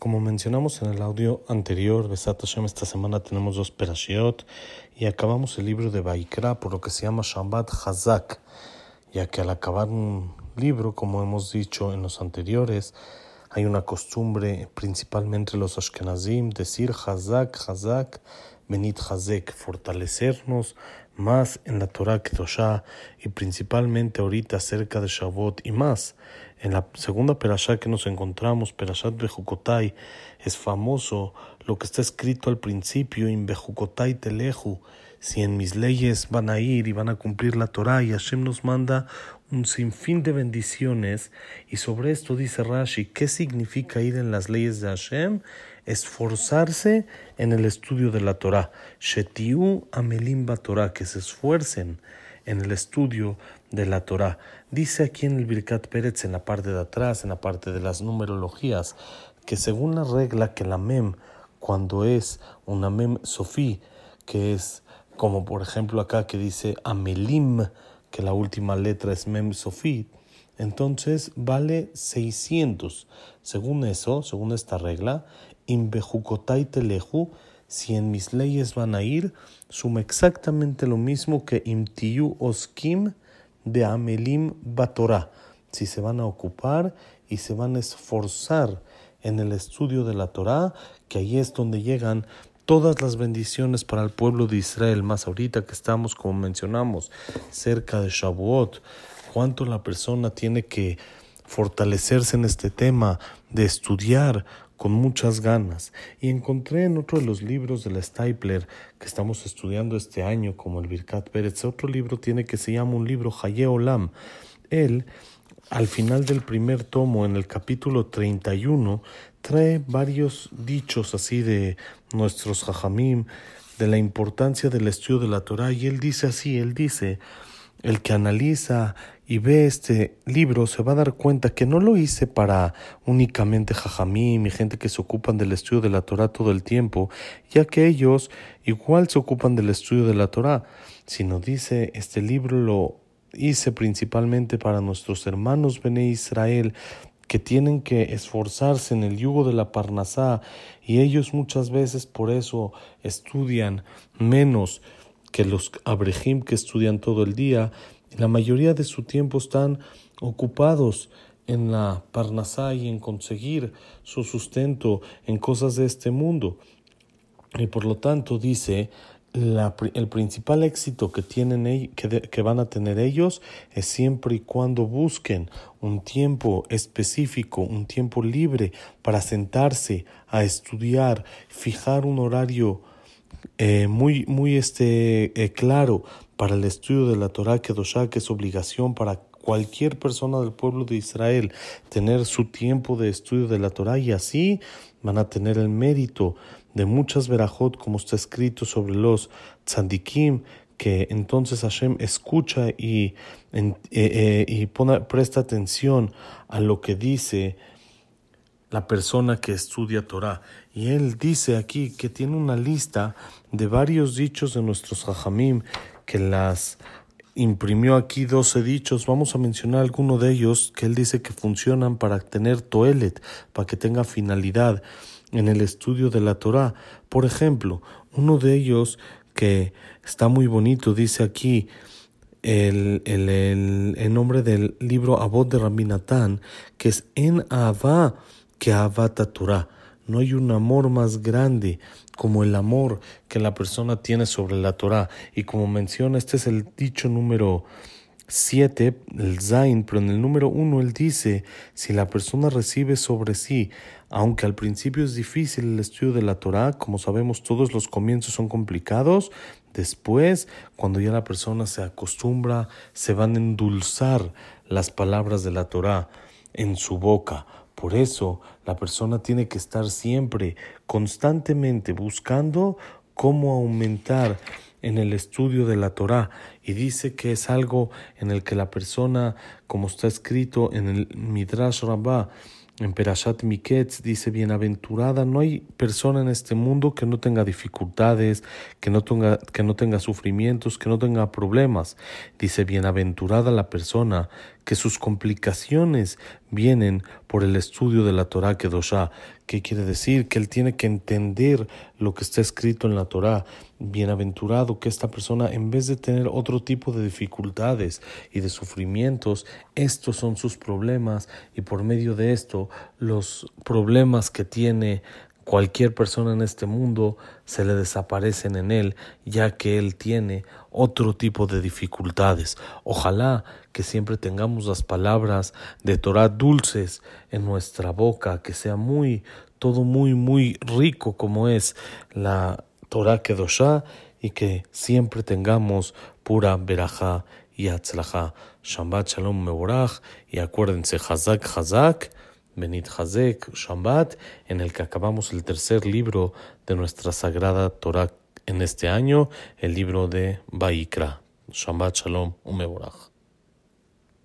Como mencionamos en el audio anterior, Besat Hashem, esta semana tenemos dos perashiot y acabamos el libro de Baikra por lo que se llama Shabbat Hazak, ya que al acabar un libro, como hemos dicho en los anteriores, hay una costumbre, principalmente los Ashkenazim, decir Hazak, Hazak, Benit Hazek, fortalecernos más en la Torah Kedoshá y principalmente ahorita cerca de Shavuot y más. En la segunda perashá que nos encontramos, Perashat Bejukotai, es famoso lo que está escrito al principio, en Bejukotai Teleju, si en mis leyes van a ir y van a cumplir la Torah y Hashem nos manda un sinfín de bendiciones y sobre esto dice Rashi, ¿qué significa ir en las leyes de Hashem? Esforzarse en el estudio de la Torah. Shetiu amelim Torah, que se esfuercen en el estudio de la Torah. Dice aquí en el Birkat Pérez, en la parte de atrás, en la parte de las numerologías, que según la regla que la mem, cuando es una mem sofí, que es como por ejemplo acá que dice amelim, que la última letra es mem sofí, entonces vale 600. Según eso, según esta regla, teleju, si en mis leyes van a ir, suma exactamente lo mismo que imtiu oskim de amelim batorá. Si se van a ocupar y se van a esforzar en el estudio de la Torá, que ahí es donde llegan todas las bendiciones para el pueblo de Israel, más ahorita que estamos, como mencionamos, cerca de Shavuot, cuánto la persona tiene que fortalecerse en este tema de estudiar con muchas ganas. Y encontré en otro de los libros de la Stapler que estamos estudiando este año, como el Birkat Pérez, otro libro tiene que se llama un libro Haye Olam. Él, al final del primer tomo, en el capítulo 31, trae varios dichos así de nuestros hajamim, de la importancia del estudio de la Torah, y él dice así, él dice, el que analiza y ve este libro se va a dar cuenta que no lo hice para únicamente jajamim y gente que se ocupan del estudio de la Torah todo el tiempo, ya que ellos igual se ocupan del estudio de la Torah, sino dice, este libro lo hice principalmente para nuestros hermanos Bene Israel, que tienen que esforzarse en el yugo de la Parnasá y ellos muchas veces por eso estudian menos que los abrejim que estudian todo el día. La mayoría de su tiempo están ocupados en la Parnasá y en conseguir su sustento en cosas de este mundo. Y por lo tanto dice, el principal éxito que, tienen, que, van a tener ellos es siempre y cuando busquen un tiempo específico, un tiempo libre para sentarse a estudiar, fijar un horario eh, muy, muy este, eh, claro para el estudio de la Torah Kedoshá, que es obligación para cualquier persona del pueblo de Israel tener su tiempo de estudio de la Torah y así van a tener el mérito de muchas verajot, como está escrito sobre los tzandikim, que entonces Hashem escucha y, eh, y pone, presta atención a lo que dice la persona que estudia Torah. Y él dice aquí que tiene una lista de varios dichos de nuestros hajamim que las imprimió aquí 12 dichos. Vamos a mencionar alguno de ellos que él dice que funcionan para tener toelet, para que tenga finalidad en el estudio de la Torah. Por ejemplo, uno de ellos que está muy bonito, dice aquí el, el, el, nombre del libro Abod de Rabinatán, que es En Ava que Avata Torah. No hay un amor más grande como el amor que la persona tiene sobre la Torah. Y como menciona, este es el dicho número 7, el Zain, pero en el número 1 él dice, si la persona recibe sobre sí, aunque al principio es difícil el estudio de la Torah, como sabemos todos los comienzos son complicados, después, cuando ya la persona se acostumbra, se van a endulzar las palabras de la Torah en su boca. Por eso la persona tiene que estar siempre, constantemente buscando cómo aumentar en el estudio de la Torah y dice que es algo en el que la persona, como está escrito en el Midrash Rabbah, en Perashat Miketz dice, bienaventurada, no hay persona en este mundo que no tenga dificultades, que no tenga, que no tenga sufrimientos, que no tenga problemas. Dice, bienaventurada la persona que sus complicaciones vienen por el estudio de la Torah Kedoshá. ¿Qué quiere decir? Que él tiene que entender lo que está escrito en la Torah. Bienaventurado que esta persona, en vez de tener otro tipo de dificultades y de sufrimientos, estos son sus problemas y por medio de esto, los problemas que tiene cualquier persona en este mundo se le desaparecen en él, ya que él tiene otro tipo de dificultades. Ojalá que siempre tengamos las palabras de Torah dulces en nuestra boca, que sea muy, todo muy, muy rico como es la Torah Kedoshá y que siempre tengamos pura verajá y atzlajá. Shabbat Shalom Mevorach y acuérdense, Hazak Hazak. Benit Hazek Shambat, en el que acabamos el tercer libro de nuestra sagrada Torah en este año, el libro de Baikra. Shambat Shalom Umeborach.